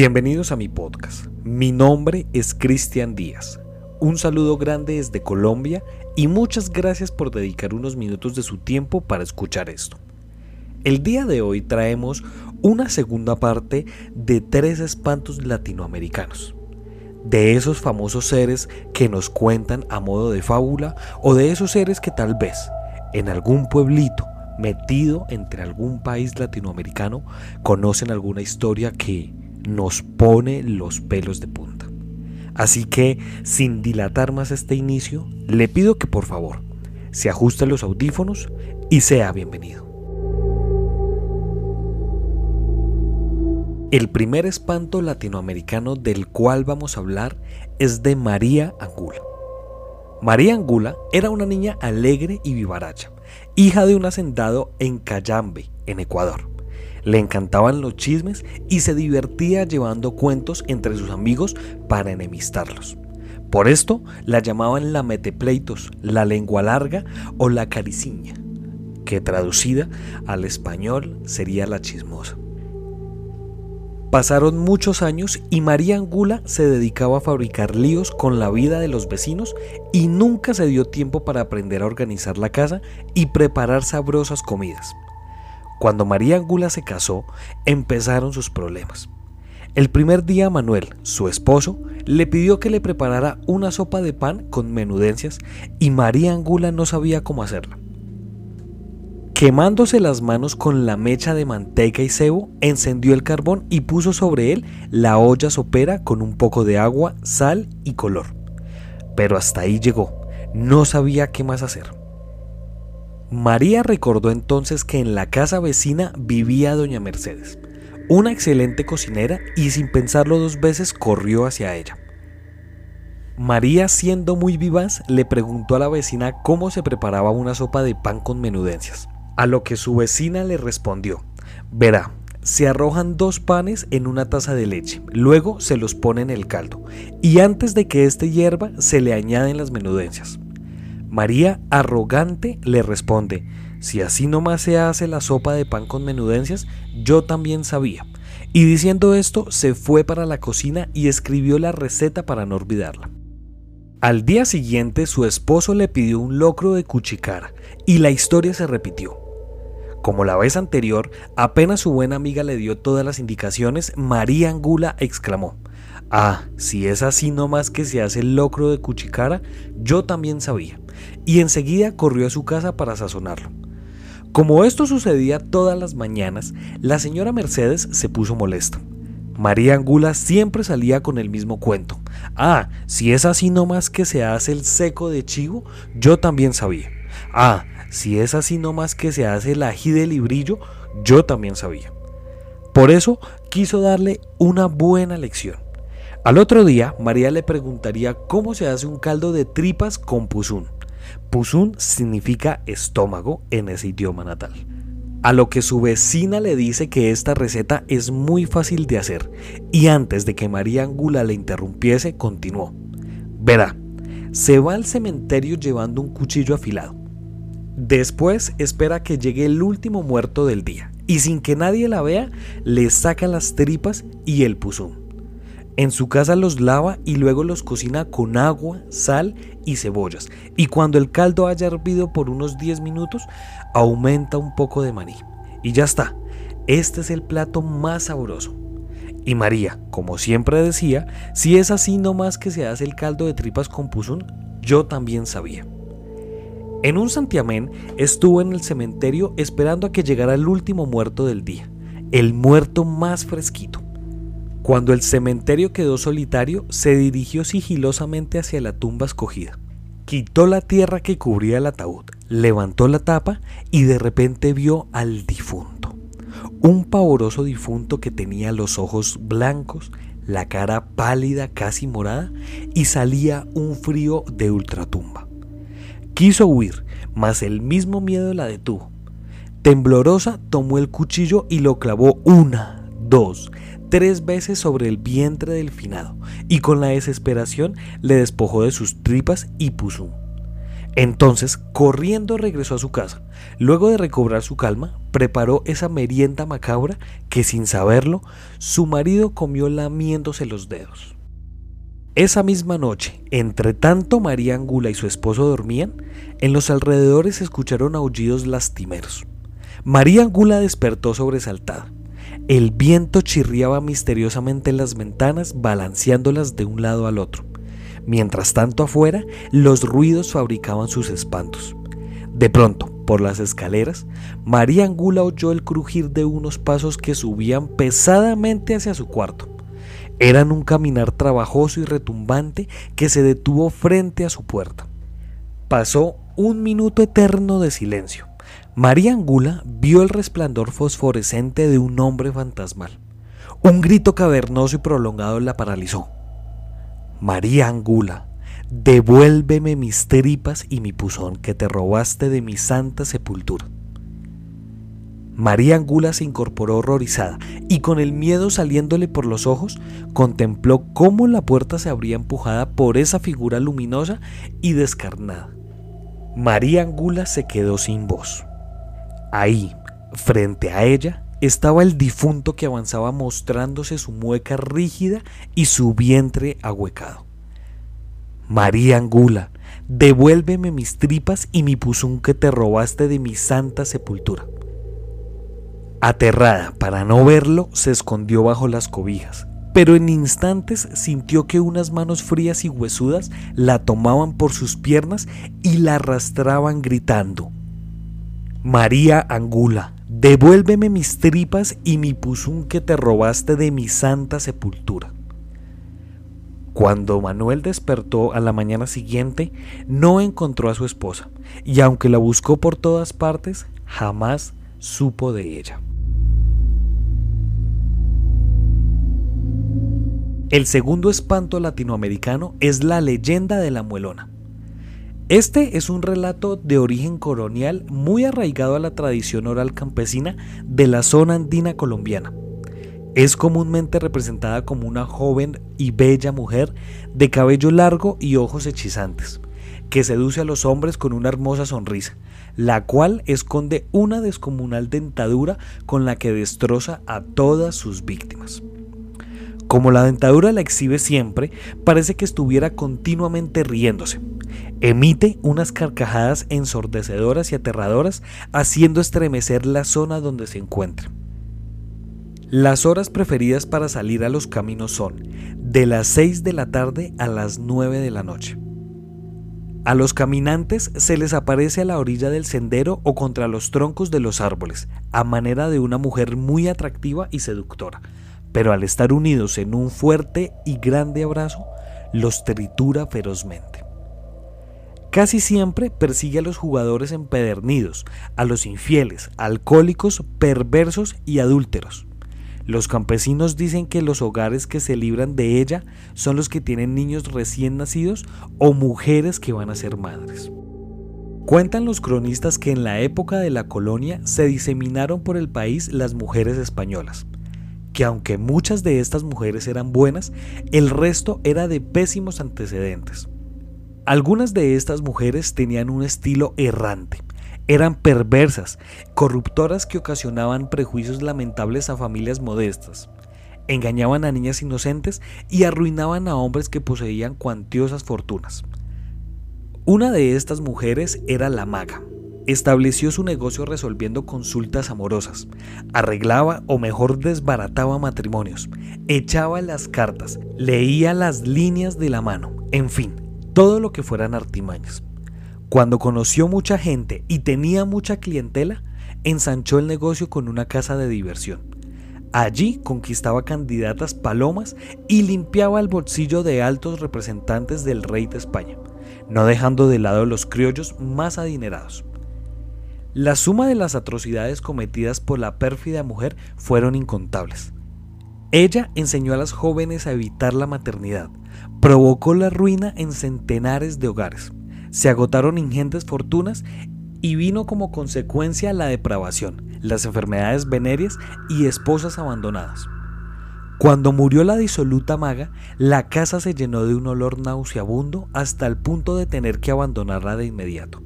Bienvenidos a mi podcast. Mi nombre es Cristian Díaz. Un saludo grande desde Colombia y muchas gracias por dedicar unos minutos de su tiempo para escuchar esto. El día de hoy traemos una segunda parte de tres espantos latinoamericanos. De esos famosos seres que nos cuentan a modo de fábula o de esos seres que tal vez en algún pueblito metido entre algún país latinoamericano conocen alguna historia que nos pone los pelos de punta. Así que, sin dilatar más este inicio, le pido que por favor se ajuste los audífonos y sea bienvenido. El primer espanto latinoamericano del cual vamos a hablar es de María Angula. María Angula era una niña alegre y vivaracha, hija de un hacendado en Cayambe, en Ecuador. Le encantaban los chismes y se divertía llevando cuentos entre sus amigos para enemistarlos. Por esto la llamaban la metepleitos, la lengua larga o la cariciña, que traducida al español sería la chismosa. Pasaron muchos años y María Angula se dedicaba a fabricar líos con la vida de los vecinos y nunca se dio tiempo para aprender a organizar la casa y preparar sabrosas comidas. Cuando María Angula se casó, empezaron sus problemas. El primer día Manuel, su esposo, le pidió que le preparara una sopa de pan con menudencias y María Angula no sabía cómo hacerla. Quemándose las manos con la mecha de manteca y cebo, encendió el carbón y puso sobre él la olla sopera con un poco de agua, sal y color. Pero hasta ahí llegó, no sabía qué más hacer. María recordó entonces que en la casa vecina vivía doña Mercedes, una excelente cocinera, y sin pensarlo dos veces corrió hacia ella. María, siendo muy vivaz, le preguntó a la vecina cómo se preparaba una sopa de pan con menudencias, a lo que su vecina le respondió, verá, se arrojan dos panes en una taza de leche, luego se los pone en el caldo, y antes de que éste hierva se le añaden las menudencias. María, arrogante, le responde, si así nomás se hace la sopa de pan con menudencias, yo también sabía. Y diciendo esto, se fue para la cocina y escribió la receta para no olvidarla. Al día siguiente, su esposo le pidió un locro de cuchicara y la historia se repitió. Como la vez anterior, apenas su buena amiga le dio todas las indicaciones, María Angula exclamó, Ah, si es así nomás que se hace el locro de cuchicara, yo también sabía. Y enseguida corrió a su casa para sazonarlo. Como esto sucedía todas las mañanas, la señora Mercedes se puso molesta. María Angula siempre salía con el mismo cuento. Ah, si es así nomás que se hace el seco de chivo, yo también sabía. Ah, si es así nomás que se hace el ají de librillo, yo también sabía. Por eso quiso darle una buena lección. Al otro día, María le preguntaría cómo se hace un caldo de tripas con puzún. Puzún significa estómago en ese idioma natal. A lo que su vecina le dice que esta receta es muy fácil de hacer y antes de que María Angula le interrumpiese, continuó. Verá, se va al cementerio llevando un cuchillo afilado. Después espera que llegue el último muerto del día y sin que nadie la vea, le saca las tripas y el puzún. En su casa los lava y luego los cocina con agua, sal y cebollas. Y cuando el caldo haya hervido por unos 10 minutos, aumenta un poco de maní. Y ya está. Este es el plato más sabroso. Y María, como siempre decía, si es así nomás que se hace el caldo de tripas con puzún, yo también sabía. En un santiamén estuvo en el cementerio esperando a que llegara el último muerto del día, el muerto más fresquito. Cuando el cementerio quedó solitario, se dirigió sigilosamente hacia la tumba escogida. Quitó la tierra que cubría el ataúd, levantó la tapa y de repente vio al difunto. Un pavoroso difunto que tenía los ojos blancos, la cara pálida casi morada y salía un frío de ultratumba. Quiso huir, mas el mismo miedo la detuvo. Temblorosa tomó el cuchillo y lo clavó una, dos, tres veces sobre el vientre del finado y con la desesperación le despojó de sus tripas y puso. Entonces, corriendo regresó a su casa. Luego de recobrar su calma, preparó esa merienda macabra que sin saberlo, su marido comió lamiéndose los dedos. Esa misma noche, entre tanto María Angula y su esposo dormían, en los alrededores se escucharon aullidos lastimeros. María Angula despertó sobresaltada. El viento chirriaba misteriosamente en las ventanas, balanceándolas de un lado al otro. Mientras tanto afuera, los ruidos fabricaban sus espantos. De pronto, por las escaleras, María Angula oyó el crujir de unos pasos que subían pesadamente hacia su cuarto. Eran un caminar trabajoso y retumbante que se detuvo frente a su puerta. Pasó un minuto eterno de silencio. María Angula vio el resplandor fosforescente de un hombre fantasmal. Un grito cavernoso y prolongado la paralizó. María Angula, devuélveme mis tripas y mi puzón que te robaste de mi santa sepultura. María Angula se incorporó horrorizada y con el miedo saliéndole por los ojos, contempló cómo la puerta se abría empujada por esa figura luminosa y descarnada. María Angula se quedó sin voz. Ahí, frente a ella, estaba el difunto que avanzaba mostrándose su mueca rígida y su vientre ahuecado. María Angula, devuélveme mis tripas y mi puzún que te robaste de mi santa sepultura. Aterrada para no verlo, se escondió bajo las cobijas, pero en instantes sintió que unas manos frías y huesudas la tomaban por sus piernas y la arrastraban gritando. María Angula, devuélveme mis tripas y mi puzún que te robaste de mi santa sepultura. Cuando Manuel despertó a la mañana siguiente, no encontró a su esposa, y aunque la buscó por todas partes, jamás supo de ella. El segundo espanto latinoamericano es la leyenda de la muelona. Este es un relato de origen colonial muy arraigado a la tradición oral campesina de la zona andina colombiana. Es comúnmente representada como una joven y bella mujer de cabello largo y ojos hechizantes, que seduce a los hombres con una hermosa sonrisa, la cual esconde una descomunal dentadura con la que destroza a todas sus víctimas. Como la dentadura la exhibe siempre, parece que estuviera continuamente riéndose. Emite unas carcajadas ensordecedoras y aterradoras, haciendo estremecer la zona donde se encuentra. Las horas preferidas para salir a los caminos son de las 6 de la tarde a las 9 de la noche. A los caminantes se les aparece a la orilla del sendero o contra los troncos de los árboles, a manera de una mujer muy atractiva y seductora, pero al estar unidos en un fuerte y grande abrazo, los tritura ferozmente. Casi siempre persigue a los jugadores empedernidos, a los infieles, alcohólicos, perversos y adúlteros. Los campesinos dicen que los hogares que se libran de ella son los que tienen niños recién nacidos o mujeres que van a ser madres. Cuentan los cronistas que en la época de la colonia se diseminaron por el país las mujeres españolas, que aunque muchas de estas mujeres eran buenas, el resto era de pésimos antecedentes. Algunas de estas mujeres tenían un estilo errante, eran perversas, corruptoras que ocasionaban prejuicios lamentables a familias modestas, engañaban a niñas inocentes y arruinaban a hombres que poseían cuantiosas fortunas. Una de estas mujeres era la maga, estableció su negocio resolviendo consultas amorosas, arreglaba o mejor desbarataba matrimonios, echaba las cartas, leía las líneas de la mano, en fin, todo lo que fueran artimañas. Cuando conoció mucha gente y tenía mucha clientela, ensanchó el negocio con una casa de diversión. Allí conquistaba candidatas palomas y limpiaba el bolsillo de altos representantes del rey de España, no dejando de lado los criollos más adinerados. La suma de las atrocidades cometidas por la pérfida mujer fueron incontables. Ella enseñó a las jóvenes a evitar la maternidad, provocó la ruina en centenares de hogares, se agotaron ingentes fortunas y vino como consecuencia la depravación, las enfermedades venéreas y esposas abandonadas. Cuando murió la disoluta maga, la casa se llenó de un olor nauseabundo hasta el punto de tener que abandonarla de inmediato.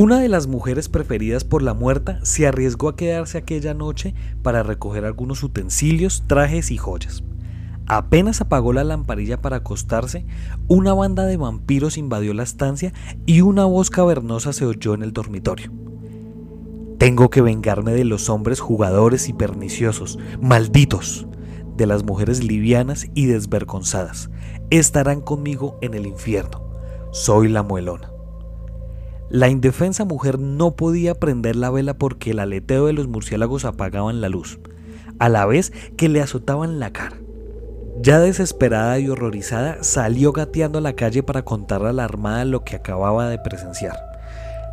Una de las mujeres preferidas por la muerta se arriesgó a quedarse aquella noche para recoger algunos utensilios, trajes y joyas. Apenas apagó la lamparilla para acostarse, una banda de vampiros invadió la estancia y una voz cavernosa se oyó en el dormitorio. Tengo que vengarme de los hombres jugadores y perniciosos, malditos, de las mujeres livianas y desvergonzadas. Estarán conmigo en el infierno. Soy la muelona. La indefensa mujer no podía prender la vela porque el aleteo de los murciélagos apagaban la luz, a la vez que le azotaban la cara. Ya desesperada y horrorizada, salió gateando a la calle para contarle a la armada lo que acababa de presenciar.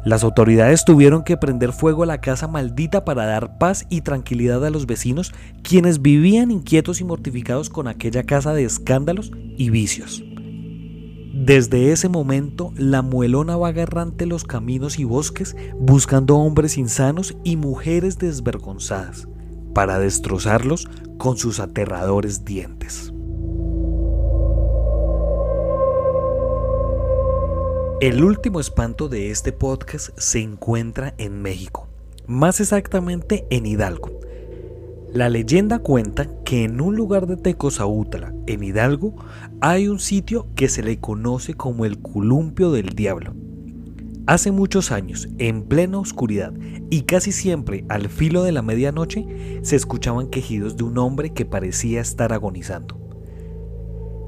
Las autoridades tuvieron que prender fuego a la casa maldita para dar paz y tranquilidad a los vecinos, quienes vivían inquietos y mortificados con aquella casa de escándalos y vicios. Desde ese momento, la muelona va errante los caminos y bosques buscando hombres insanos y mujeres desvergonzadas, para destrozarlos con sus aterradores dientes. El último espanto de este podcast se encuentra en México, más exactamente en Hidalgo. La leyenda cuenta que en un lugar de Tecozautla, en Hidalgo, hay un sitio que se le conoce como el columpio del diablo. Hace muchos años, en plena oscuridad y casi siempre al filo de la medianoche, se escuchaban quejidos de un hombre que parecía estar agonizando.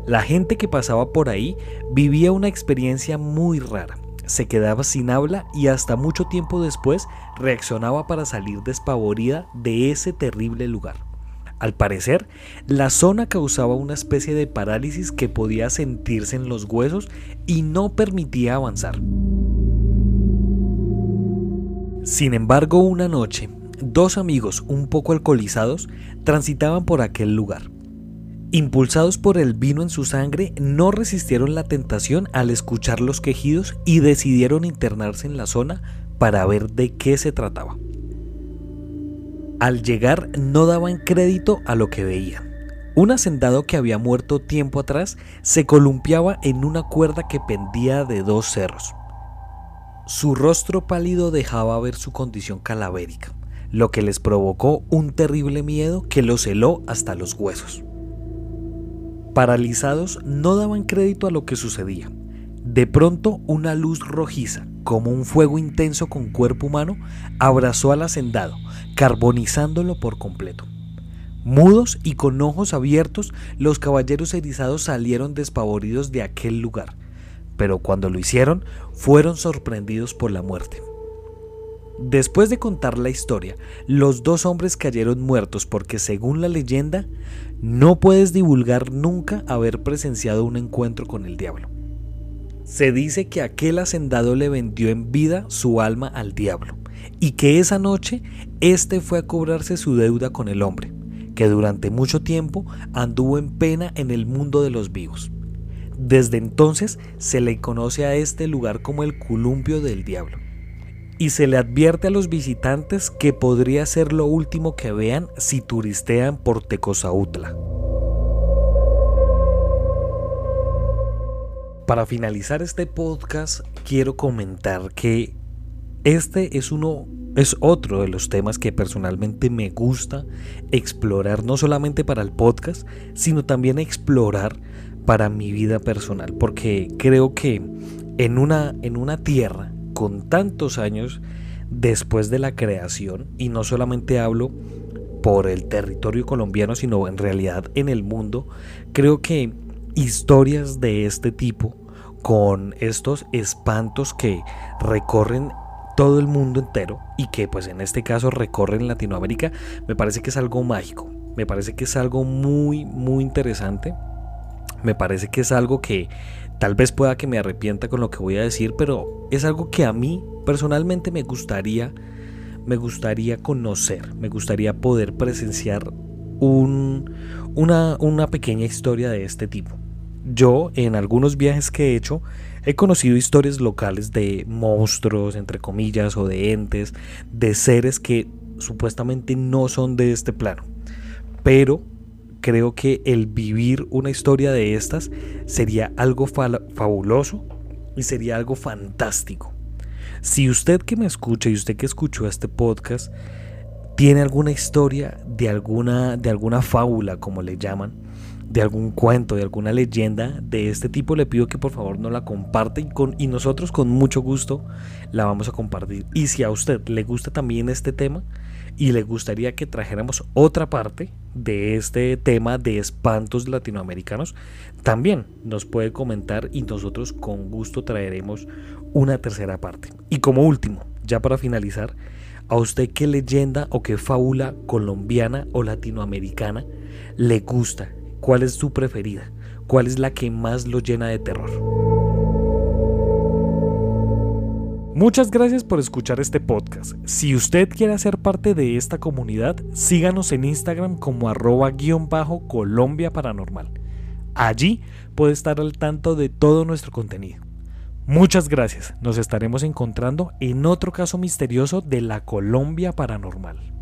La gente que pasaba por ahí vivía una experiencia muy rara. Se quedaba sin habla y hasta mucho tiempo después reaccionaba para salir despavorida de ese terrible lugar. Al parecer, la zona causaba una especie de parálisis que podía sentirse en los huesos y no permitía avanzar. Sin embargo, una noche, dos amigos un poco alcoholizados transitaban por aquel lugar. Impulsados por el vino en su sangre, no resistieron la tentación al escuchar los quejidos y decidieron internarse en la zona para ver de qué se trataba. Al llegar no daban crédito a lo que veían. Un hacendado que había muerto tiempo atrás se columpiaba en una cuerda que pendía de dos cerros. Su rostro pálido dejaba ver su condición calavérica, lo que les provocó un terrible miedo que los heló hasta los huesos. Paralizados no daban crédito a lo que sucedía. De pronto una luz rojiza, como un fuego intenso con cuerpo humano, abrazó al hacendado, carbonizándolo por completo. Mudos y con ojos abiertos, los caballeros erizados salieron despavoridos de aquel lugar, pero cuando lo hicieron, fueron sorprendidos por la muerte. Después de contar la historia, los dos hombres cayeron muertos porque según la leyenda, no puedes divulgar nunca haber presenciado un encuentro con el diablo. Se dice que aquel hacendado le vendió en vida su alma al diablo y que esa noche éste fue a cobrarse su deuda con el hombre, que durante mucho tiempo anduvo en pena en el mundo de los vivos. Desde entonces se le conoce a este lugar como el columpio del diablo y se le advierte a los visitantes que podría ser lo último que vean si turistean por Tecozautla. Para finalizar este podcast, quiero comentar que este es uno es otro de los temas que personalmente me gusta explorar no solamente para el podcast, sino también explorar para mi vida personal, porque creo que en una en una tierra con tantos años después de la creación, y no solamente hablo por el territorio colombiano, sino en realidad en el mundo, creo que historias de este tipo, con estos espantos que recorren todo el mundo entero y que pues en este caso recorren Latinoamérica, me parece que es algo mágico, me parece que es algo muy, muy interesante, me parece que es algo que Tal vez pueda que me arrepienta con lo que voy a decir, pero es algo que a mí personalmente me gustaría, me gustaría conocer, me gustaría poder presenciar un, una, una pequeña historia de este tipo. Yo en algunos viajes que he hecho he conocido historias locales de monstruos, entre comillas, o de entes, de seres que supuestamente no son de este plano. Pero creo que el vivir una historia de estas sería algo fabuloso y sería algo fantástico. Si usted que me escucha y usted que escuchó este podcast tiene alguna historia de alguna, de alguna fábula, como le llaman, de algún cuento, de alguna leyenda de este tipo, le pido que por favor no la comparte y, con, y nosotros con mucho gusto la vamos a compartir. Y si a usted le gusta también este tema y le gustaría que trajéramos otra parte de este tema de espantos latinoamericanos, también nos puede comentar y nosotros con gusto traeremos una tercera parte. Y como último, ya para finalizar, ¿a usted qué leyenda o qué fábula colombiana o latinoamericana le gusta? ¿Cuál es su preferida? ¿Cuál es la que más lo llena de terror? Muchas gracias por escuchar este podcast. Si usted quiere ser parte de esta comunidad, síganos en Instagram como arroba guion bajo Colombia Paranormal. Allí puede estar al tanto de todo nuestro contenido. Muchas gracias. Nos estaremos encontrando en otro caso misterioso de la Colombia Paranormal.